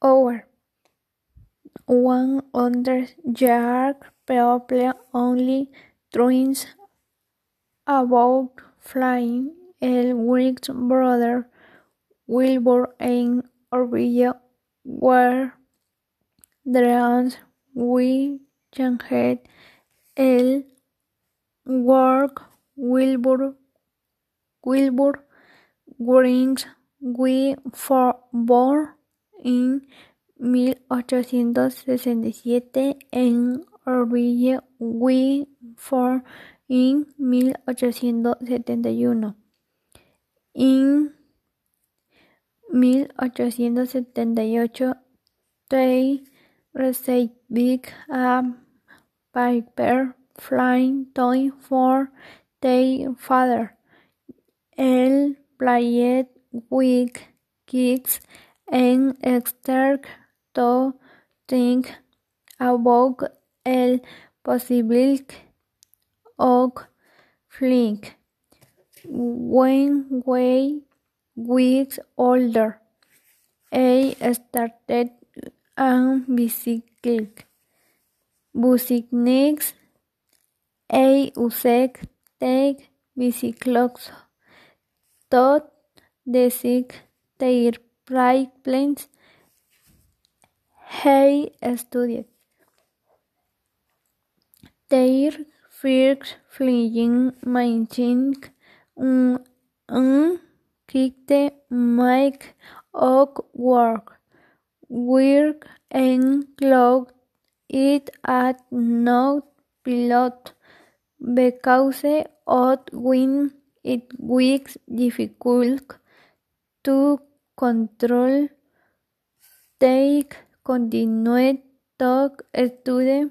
Over one hundred years people only dreamed about flying. El Wright Brothers, Wilbur and Orville were dreams we changed. El work Wilbur Wilbur Wright we for born in mil ochocientos sesenta y siete en Orville uno. En mil ochocientos setenta y ocho they received a paper flying toy for their father. Él played with kids and started to think about el possibility of. When we was older, I started on bicycle. Business I used take bicycles to decide plans. He studied their first flying machine and kicked make of work. Work and clocked it at no pilot because of when it was difficult to control. They continued to study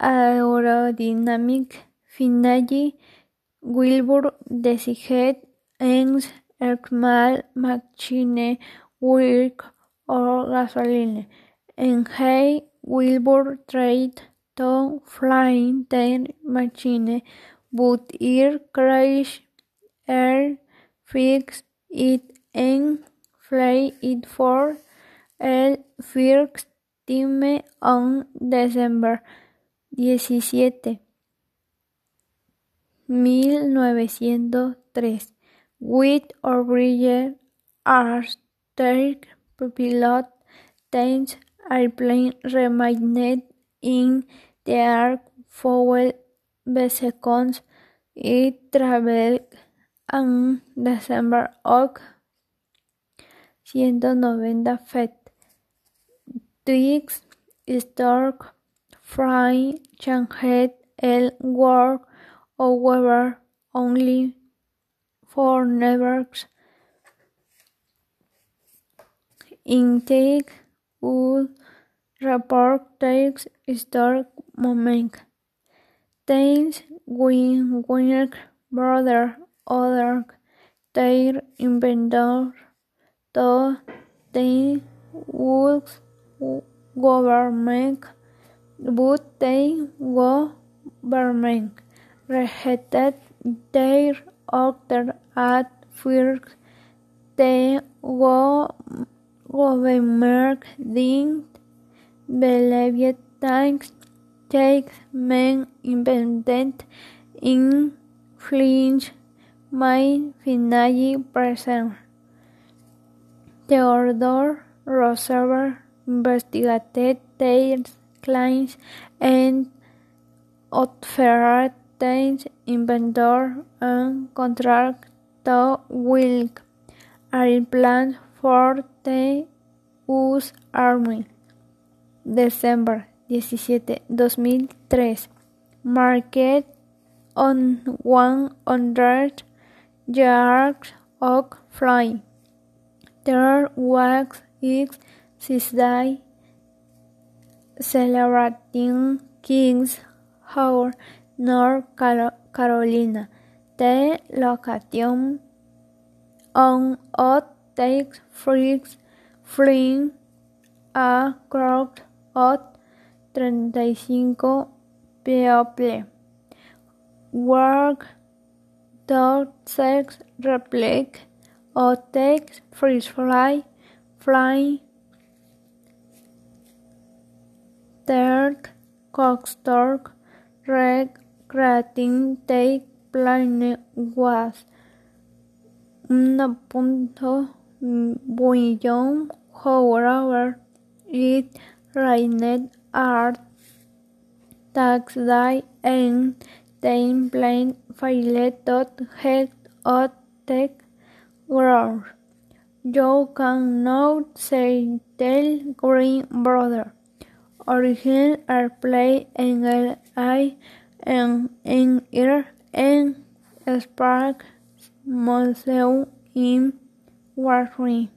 aerodynamics. Finally, Wilbur decided on small machine work or gasoline, he Wilbur tried to fly the machine, but it crashed. He fixed it and flew it for the first time on December diecisiete, mil novecientos tres, with O'Brien as their pilot. The airplane remained in the air for seconds. It traveled on December of ciento noventa feet. This historic flight changed the world, however, only for never. Intake would report this historic moment. Things when Wright brothers ordered their inventor the US government, but the government rejected their order at first. The government didn't believe that the men invented in flying might finally present. Theodore Roosevelt investigated their claims and offered the inventor a contract to build airplanes for the US Army. December diecisiete, dos mil tres. Marked on one hundred yards of flying. There was six Tuesday celebrating Kings Howard, North Carolina. The location on earth takes freaks flying a crowd of treinta y cinco people. Work dog sex replic or take freeze, fly, flying, dark, red, regretting, take plane, was un punto beyond, however, it rained art tax day and then plane failed dot, head or take grow. You can now say Tell Green Brother. Origin are played in L I and in ear and Spark Museum in Warren.